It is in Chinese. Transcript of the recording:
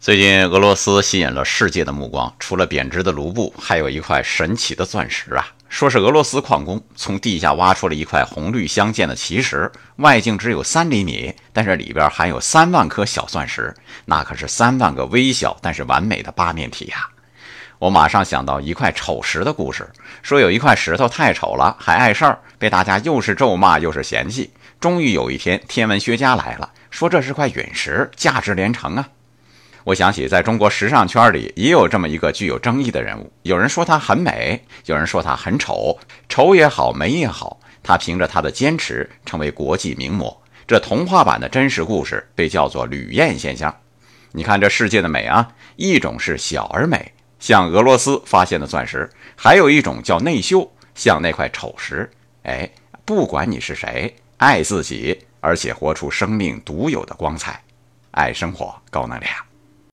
最近俄罗斯吸引了世界的目光，除了贬值的卢布，还有一块神奇的钻石啊！说是俄罗斯矿工从地下挖出了一块红绿相间的奇石，外径只有三厘米，但是里边含有三万颗小钻石，那可是三万个微小但是完美的八面体呀！我马上想到一块丑石的故事，说有一块石头太丑了，还碍事儿，被大家又是咒骂又是嫌弃。终于有一天，天文学家来了，说这是块陨石，价值连城啊！我想起，在中国时尚圈里也有这么一个具有争议的人物。有人说她很美，有人说她很丑。丑也好，美也好，她凭着她的坚持成为国际名模。这童话版的真实故事被叫做“吕燕现象”。你看这世界的美啊，一种是小而美，像俄罗斯发现的钻石；还有一种叫内秀，像那块丑石。哎，不管你是谁，爱自己，而且活出生命独有的光彩，爱生活，高能量。